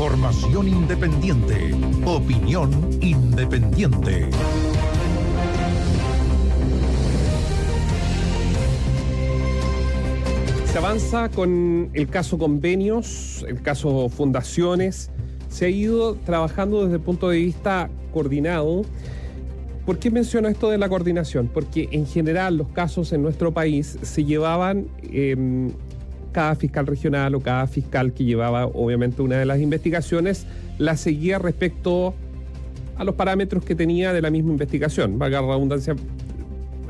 Información independiente. Opinión independiente. Se avanza con el caso convenios, el caso fundaciones. Se ha ido trabajando desde el punto de vista coordinado. ¿Por qué menciono esto de la coordinación? Porque en general los casos en nuestro país se llevaban em, cada fiscal regional o cada fiscal que llevaba obviamente una de las investigaciones la seguía respecto a los parámetros que tenía de la misma investigación, valga la redundancia,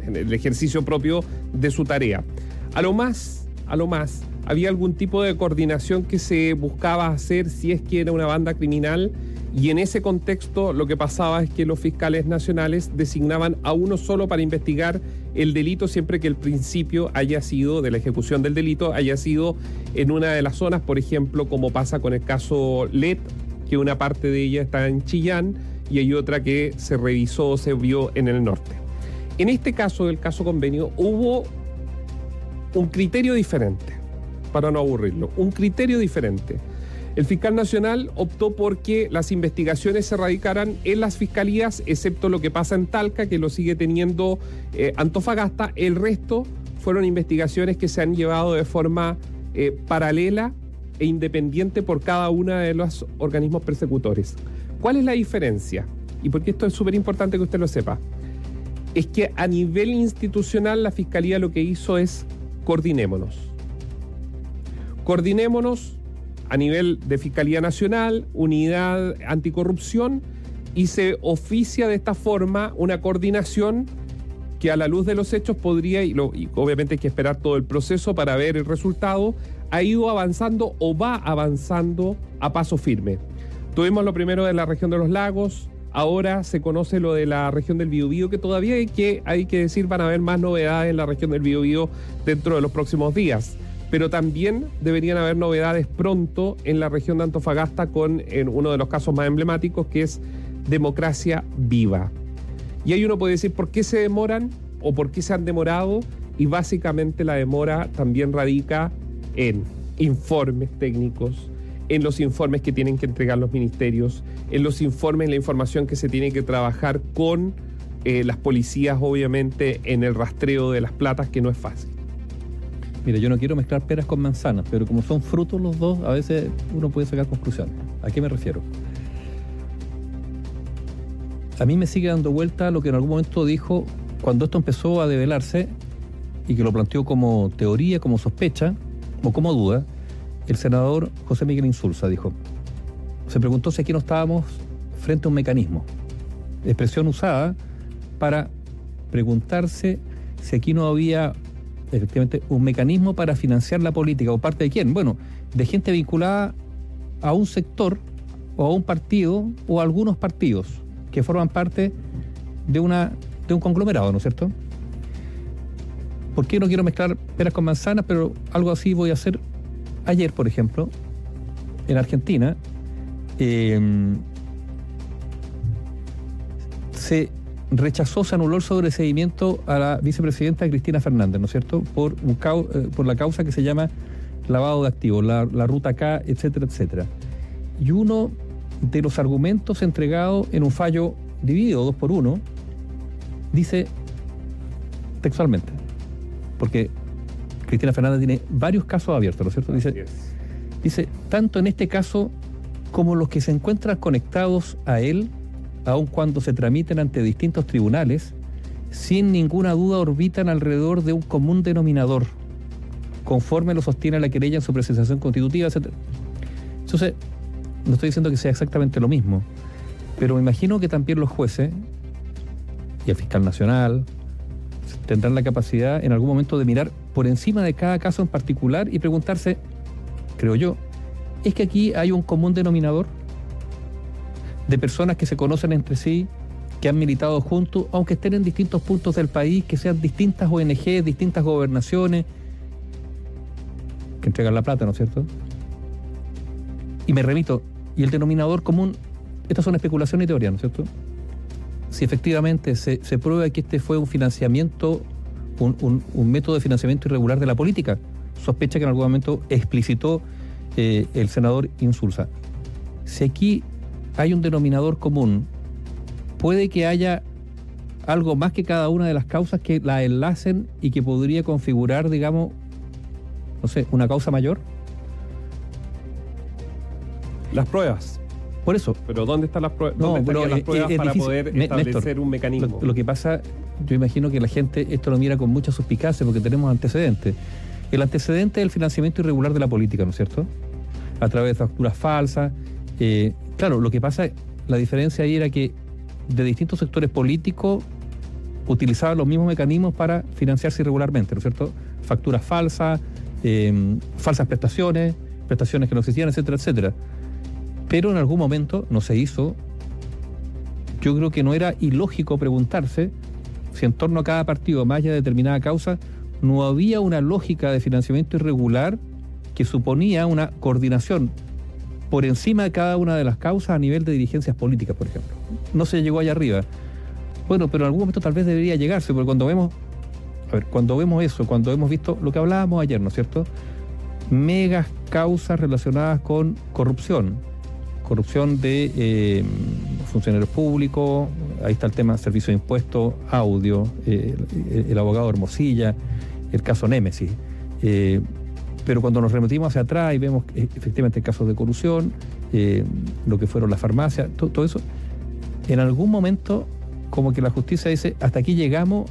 en el ejercicio propio de su tarea. A lo más a lo más, había algún tipo de coordinación que se buscaba hacer si es que era una banda criminal y en ese contexto lo que pasaba es que los fiscales nacionales designaban a uno solo para investigar el delito siempre que el principio haya sido de la ejecución del delito, haya sido en una de las zonas, por ejemplo, como pasa con el caso LED, que una parte de ella está en Chillán y hay otra que se revisó, se vio en el norte. En este caso del caso convenio hubo un criterio diferente, para no aburrirlo, un criterio diferente. El fiscal nacional optó por que las investigaciones se radicaran en las fiscalías, excepto lo que pasa en Talca, que lo sigue teniendo eh, Antofagasta. El resto fueron investigaciones que se han llevado de forma eh, paralela e independiente por cada uno de los organismos persecutores. ¿Cuál es la diferencia? Y porque esto es súper importante que usted lo sepa. Es que a nivel institucional la Fiscalía lo que hizo es coordinémonos. Coordinémonos a nivel de Fiscalía Nacional, Unidad Anticorrupción, y se oficia de esta forma una coordinación que a la luz de los hechos podría, y, obviamente hay que esperar todo el proceso para ver el resultado, ha ido avanzando o va avanzando a paso firme. Tuvimos lo primero de la región de los lagos, Ahora se conoce lo de la región del Biobío, que todavía hay que, hay que decir van a haber más novedades en la región del Biobío dentro de los próximos días. Pero también deberían haber novedades pronto en la región de Antofagasta con uno de los casos más emblemáticos que es democracia viva. Y ahí uno puede decir por qué se demoran o por qué se han demorado y básicamente la demora también radica en informes técnicos, en los informes que tienen que entregar los ministerios, en los informes, la información que se tiene que trabajar con eh, las policías, obviamente, en el rastreo de las platas, que no es fácil. Mira, yo no quiero mezclar peras con manzanas, pero como son frutos los dos, a veces uno puede sacar conclusiones. ¿A qué me refiero? A mí me sigue dando vuelta lo que en algún momento dijo cuando esto empezó a develarse y que lo planteó como teoría, como sospecha o como duda, el senador José Miguel Insulza dijo, se preguntó si aquí no estábamos frente a un mecanismo, expresión usada para preguntarse si aquí no había efectivamente un mecanismo para financiar la política o parte de quién, bueno, de gente vinculada a un sector o a un partido o a algunos partidos que forman parte de una de un conglomerado, ¿no es cierto? ¿Por qué no quiero mezclar peras con manzanas? Pero algo así voy a hacer Ayer, por ejemplo, en Argentina, em, se rechazó, se anuló el sobreseimiento a la vicepresidenta Cristina Fernández, ¿no es cierto? Por, un eh, por la causa que se llama lavado de activos, la, la ruta K, etcétera, etcétera. Y uno de los argumentos entregados en un fallo dividido, dos por uno, dice textualmente, porque Cristina Fernández tiene varios casos abiertos, ¿no es cierto? Dice, dice, tanto en este caso como los que se encuentran conectados a él, aun cuando se tramiten ante distintos tribunales, sin ninguna duda orbitan alrededor de un común denominador, conforme lo sostiene la querella en su presentación constitutiva, etc. Entonces, no estoy diciendo que sea exactamente lo mismo, pero me imagino que también los jueces y el fiscal nacional, tendrán la capacidad en algún momento de mirar por encima de cada caso en particular y preguntarse, creo yo, ¿es que aquí hay un común denominador de personas que se conocen entre sí, que han militado juntos, aunque estén en distintos puntos del país, que sean distintas ONG, distintas gobernaciones, que entregan la plata, ¿no es cierto? Y me remito, y el denominador común, estas son especulaciones y teorías, ¿no es cierto? si efectivamente se, se prueba que este fue un financiamiento, un, método de financiamiento irregular de la política, sospecha que en algún momento explicitó eh, el senador Insulza. si aquí hay un denominador común, puede que haya algo más que cada una de las causas que la enlacen y que podría configurar, digamos, no sé, una causa mayor. Las pruebas. Por eso. Pero ¿dónde están las pruebas? No, ¿Dónde pero las pruebas es para difícil. poder establecer Néstor, un mecanismo? Lo, lo que pasa, yo imagino que la gente esto lo mira con mucha suspicacia porque tenemos antecedentes. El antecedente es el financiamiento irregular de la política, ¿no es cierto? A través de facturas falsas. Eh, claro, lo que pasa, la diferencia ahí era que de distintos sectores políticos utilizaban los mismos mecanismos para financiarse irregularmente, ¿no es cierto? Facturas falsas, eh, falsas prestaciones, prestaciones que no existían, etcétera, etcétera. Pero en algún momento no se hizo yo creo que no era ilógico preguntarse si en torno a cada partido, más allá de determinada causa, no había una lógica de financiamiento irregular que suponía una coordinación por encima de cada una de las causas a nivel de dirigencias políticas, por ejemplo. No se llegó allá arriba. Bueno, pero en algún momento tal vez debería llegarse, porque cuando vemos, a ver, cuando vemos eso, cuando hemos visto lo que hablábamos ayer, ¿no es cierto? Megas causas relacionadas con corrupción, corrupción de eh, funcionarios públicos, ahí está el tema servicio de impuestos, audio, eh, el, el abogado Hermosilla, el caso Némesis. Eh, pero cuando nos remitimos hacia atrás y vemos eh, efectivamente casos de corrupción, eh, lo que fueron las farmacias, to- todo eso, en algún momento como que la justicia dice, hasta aquí llegamos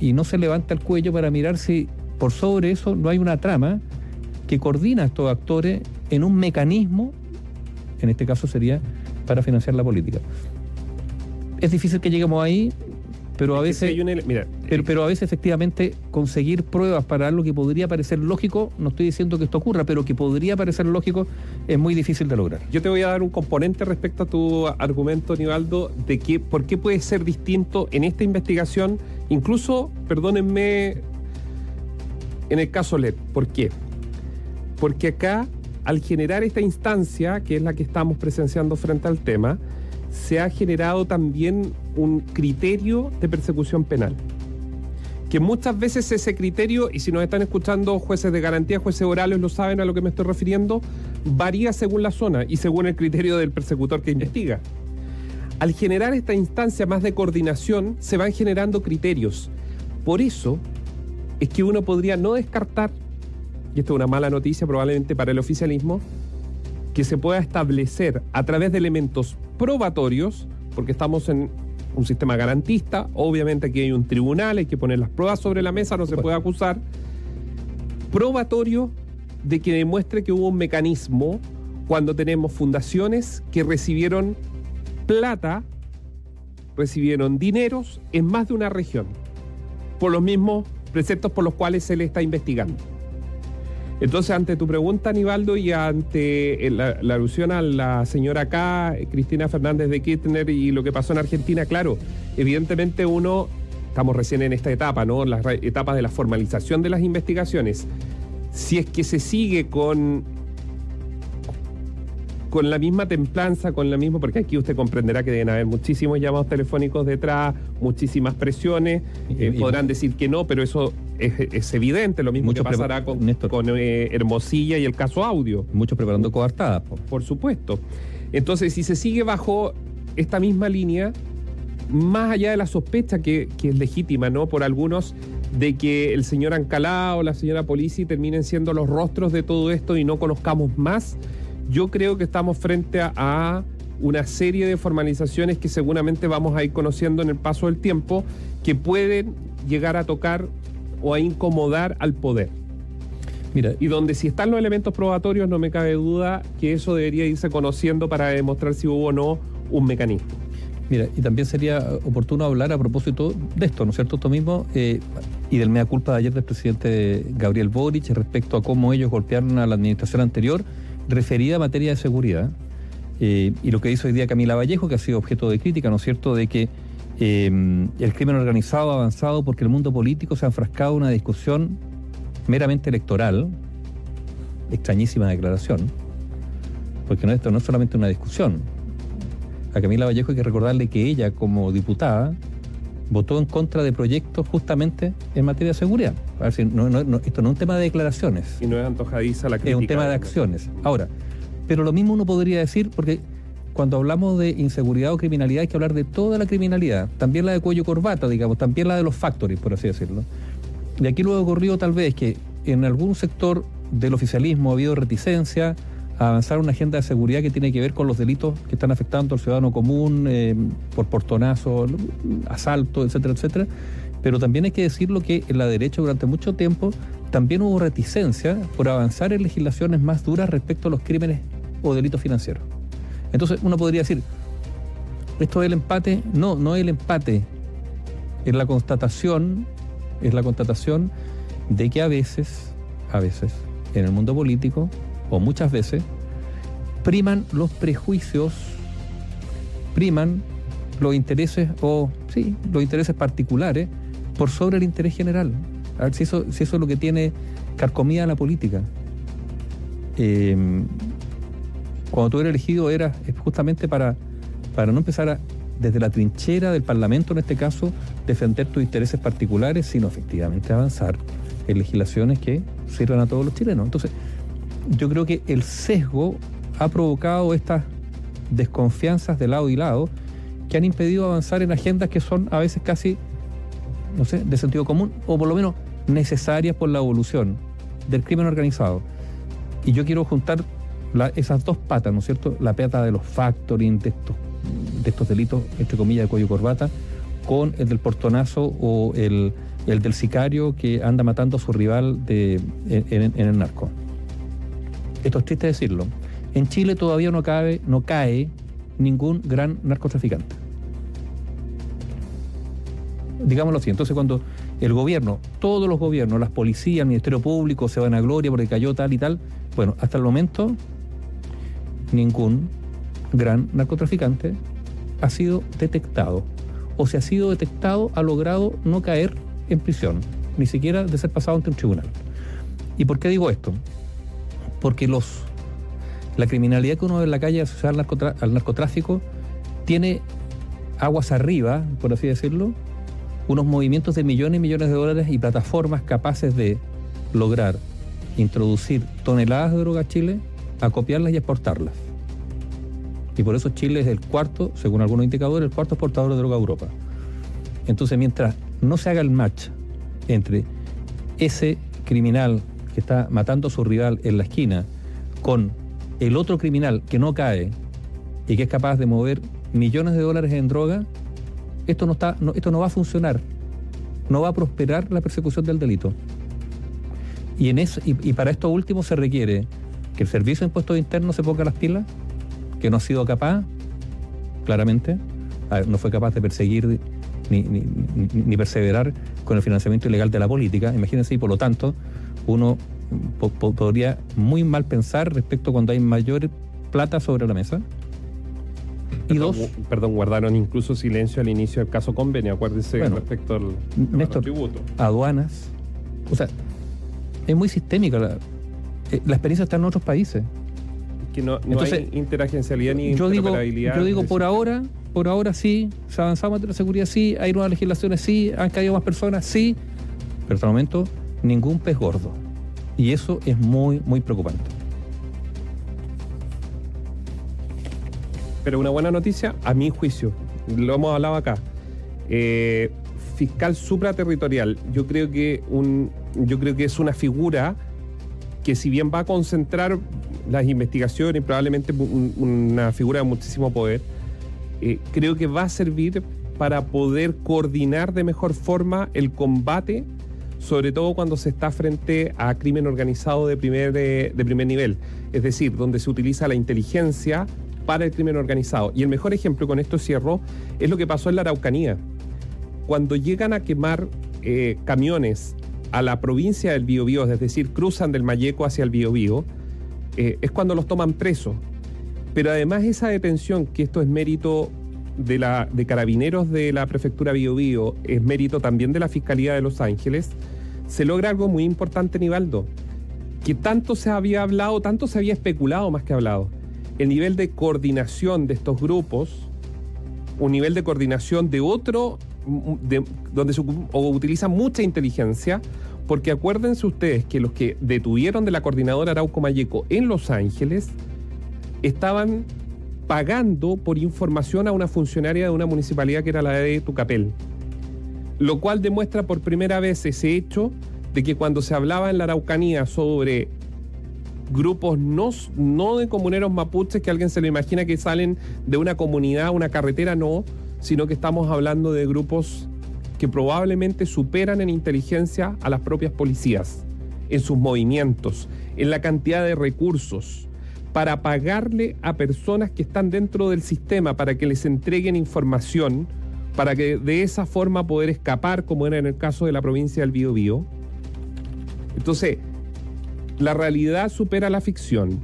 y no se levanta el cuello para mirar si por sobre eso no hay una trama que coordina a estos actores en un mecanismo, en este caso sería para financiar la política. Es difícil que lleguemos ahí, pero a veces... mira, Pero, pero a veces efectivamente conseguir pruebas para algo que podría parecer lógico, no estoy diciendo que esto ocurra, pero que podría parecer lógico, es muy difícil de lograr. Yo te voy a dar un componente respecto a tu argumento, Nivaldo, de que por qué puede ser distinto en esta investigación, incluso, perdónenme, en el caso LED. ¿Por qué? Porque acá, al generar esta instancia, que es la que estamos presenciando frente al tema, se ha generado también un criterio de persecución penal. Que muchas veces ese criterio, y si nos están escuchando jueces de garantía, jueces orales, lo saben a lo que me estoy refiriendo, varía según la zona y según el criterio del persecutor que investiga. Al generar esta instancia más de coordinación, se van generando criterios. Por eso es que uno podría no descartar, y esto es una mala noticia probablemente para el oficialismo, que se pueda establecer a través de elementos probatorios, porque estamos en un sistema garantista, obviamente aquí hay un tribunal, hay que poner las pruebas sobre la mesa, no se puede acusar, probatorio de que demuestre que hubo un mecanismo cuando tenemos fundaciones que recibieron plata, recibieron dineros en más de una región, por los mismos preceptos por los cuales se le está investigando. Entonces, ante tu pregunta, Aníbaldo, y ante la, la alusión a la señora acá, Cristina Fernández de Kirchner y lo que pasó en Argentina, claro, evidentemente uno, estamos recién en esta etapa, ¿no? Las etapas de la formalización de las investigaciones. Si es que se sigue con con la misma templanza, con la misma, porque aquí usted comprenderá que deben haber muchísimos llamados telefónicos detrás, muchísimas presiones, eh, y- podrán decir que no, pero eso es, es evidente, lo mismo que pasará con, Néstor. con, eh, Hermosilla y el caso audio, Muchos preparando coartadas. po. por supuesto. Entonces, si se sigue bajo esta misma línea, más allá de la sospecha que, que es legítima, ¿no? Por algunos de que el señor Ancalá o la señora Polici terminen siendo los rostros de todo esto y no conozcamos más, yo creo que estamos frente a, a una serie de formalizaciones que seguramente vamos a ir conociendo en el paso del tiempo que pueden llegar a tocar o a incomodar al poder. Mira, Y donde si están los elementos probatorios, no me cabe duda que eso debería irse conociendo para demostrar si hubo o no un mecanismo. Mira, y también sería oportuno hablar a propósito de esto, ¿no es cierto? Esto mismo, eh, y del mea culpa de ayer del presidente Gabriel Boric respecto a cómo ellos golpearon a la administración anterior, referida a materia de seguridad. Eh, y lo que hizo hoy día Camila Vallejo, que ha sido objeto de crítica, ¿no es cierto?, de que eh, el crimen organizado ha avanzado porque el mundo político se ha enfrascado en una discusión meramente electoral, extrañísima declaración, porque no, esto no es solamente una discusión, a Camila Vallejo hay que recordarle que ella, como diputada, votó en contra de proyectos justamente en materia de seguridad. A ver si no- no- no- esto no es un tema de declaraciones, Y no es antojadiza la crítica. es un tema de acciones. Ahora, Pero lo mismo uno podría decir, porque cuando hablamos de inseguridad o criminalidad hay que hablar de toda la criminalidad, también la de cuello corbata, digamos, también la de los factories, por así decirlo. Y aquí lo ha ocurrido tal vez que en algún sector del oficialismo ha habido reticencia avanzar una agenda de seguridad que tiene que ver con los delitos que están afectando al ciudadano común, eh, por portonazo, asalto, etcétera, etcétera. Pero también hay que decirlo que en la derecha durante mucho tiempo también hubo reticencia por avanzar en legislaciones más duras respecto a los crímenes o delitos financieros. Entonces uno podría decir, esto es el empate, no, no es el empate, es la constatación, es la constatación de que a veces, a veces, en el mundo político, o muchas veces, priman los prejuicios, priman los intereses, o sí, los intereses particulares, por sobre el interés general. A ver si eso, si eso es lo que tiene carcomida la política. Eh, cuando tú eres elegido era justamente para, para no empezar desde la trinchera del Parlamento en este caso, defender tus intereses particulares, sino efectivamente avanzar en legislaciones que sirvan a todos los chilenos. Entonces, yo creo que el sesgo ha provocado estas desconfianzas de lado y lado que han impedido avanzar en agendas que son a veces casi, no sé, de sentido común o por lo menos necesarias por la evolución del crimen organizado. Y yo quiero juntar esas dos patas, ¿no es cierto? La pata de los factoring, de estos, de estos delitos, entre comillas, de cuello corbata, con el del portonazo o el, del sicario que anda matando a su rival en, el narco. Esto es triste decirlo. En Chile todavía no, cabe, no cae ningún gran narcotraficante. Digámoslo así. Entonces, cuando el gobierno, todos los gobiernos, las policías, el Ministerio Público se van a gloria porque cayó tal y tal, bueno, hasta el momento ningún gran narcotraficante ha sido detectado. O si ha sido detectado, ha logrado no caer en prisión, ni siquiera de ser pasado ante un tribunal. ¿Y por qué digo esto? Porque los, la criminalidad que uno ve en la calle asociada al, narcotráfico tiene aguas arriba, por así decirlo, unos movimientos de millones y millones de dólares y plataformas capaces de lograr introducir toneladas de droga a Chile acopiarlas y exportarlas. Y por eso Chile es el cuarto, según algunos indicadores, el cuarto exportador de droga a Europa. Entonces, mientras no se haga el match entre ese criminal que está matando a su rival en la esquina con el otro criminal que no cae y que es capaz de mover millones de dólares en droga, esto no, está, esto no va a funcionar. No va a prosperar la persecución del delito. Y, en eso, y para esto último se requiere que el Servicio de Impuestos Internos se ponga las pilas, que no ha sido capaz, claramente, no fue capaz de perseguir ni, perseverar con el financiamiento ilegal de la política. Imagínense, y por lo tanto, uno podría muy mal pensar respecto cuando hay mayor plata sobre la mesa. Y dos. Perdón, guardaron incluso silencio al inicio del caso convenio, acuérdense respecto al, tributo. Aduanas. O sea, es muy sistémica la, eh, la experiencia está en otros países. Que no, hay interagencialidad ni yo digo, yo digo por ahora, por ahora sí, se ha avanzado en la seguridad, sí, hay nuevas legislaciones, sí, han caído más personas, sí, pero hasta el momento ningún pez gordo. Y eso es muy, muy preocupante. Pero una buena noticia, a mi juicio, lo hemos hablado acá. Eh, fiscal supraterritorial, yo creo que un, yo creo que es una figura que si bien va a concentrar las investigaciones probablemente una figura de muchísimo poder, eh, creo que va a servir para poder coordinar de mejor forma el combate, sobre todo cuando se está frente a crimen organizado de primer, de, de primer nivel, es decir, donde se utiliza la inteligencia para el crimen organizado. Y el mejor ejemplo, con esto cierro, es lo que pasó en la Araucanía. Cuando llegan a quemar eh, camiones a la provincia del Biobío, es decir, cruzan del Mayeco hacia el Biobío, eh, es cuando los toman presos. Pero además esa detención, que esto es mérito de, la, de carabineros de la prefectura Biobío, es mérito también de la Fiscalía de Los Ángeles, se logra algo muy importante, Nivaldo, que tanto se había hablado, tanto se había especulado más que hablado. El nivel de coordinación de estos grupos, un nivel de coordinación de otro donde se utiliza mucha inteligencia, porque acuérdense ustedes que los que detuvieron de la coordinadora Arauco Mayeco en Los Ángeles estaban pagando por información a una funcionaria de una municipalidad que era la de Tucapel. Lo cual demuestra por primera vez ese hecho de que cuando se hablaba en la Araucanía sobre grupos no, no de comuneros mapuches que alguien se lo imagina que salen de una comunidad, una carretera, no, sino que estamos hablando de grupos que probablemente superan en inteligencia a las propias policías, en sus movimientos, en la cantidad de recursos, para pagarle a personas que están dentro del sistema para que les entreguen información, para que de esa forma poder escapar, como era en el caso de la provincia del Biobío. Entonces, la realidad supera la ficción.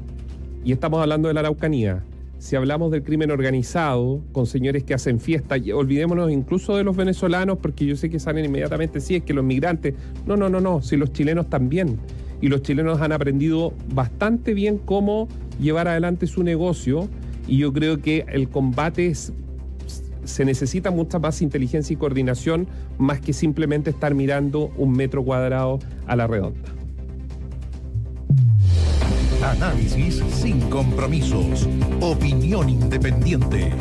Y estamos hablando de la Araucanía. Si hablamos del crimen organizado, con señores que hacen fiesta, olvidémonos incluso de los venezolanos, porque yo sé que salen inmediatamente, sí, es que los migrantes. No, no, no, no, si los chilenos también. Y los chilenos han aprendido bastante bien cómo llevar adelante su negocio. Y yo creo que el combate es, se necesita mucha más inteligencia y coordinación, más que simplemente estar mirando un metro cuadrado a la redonda. Análisis sin compromisos. Opinión independiente.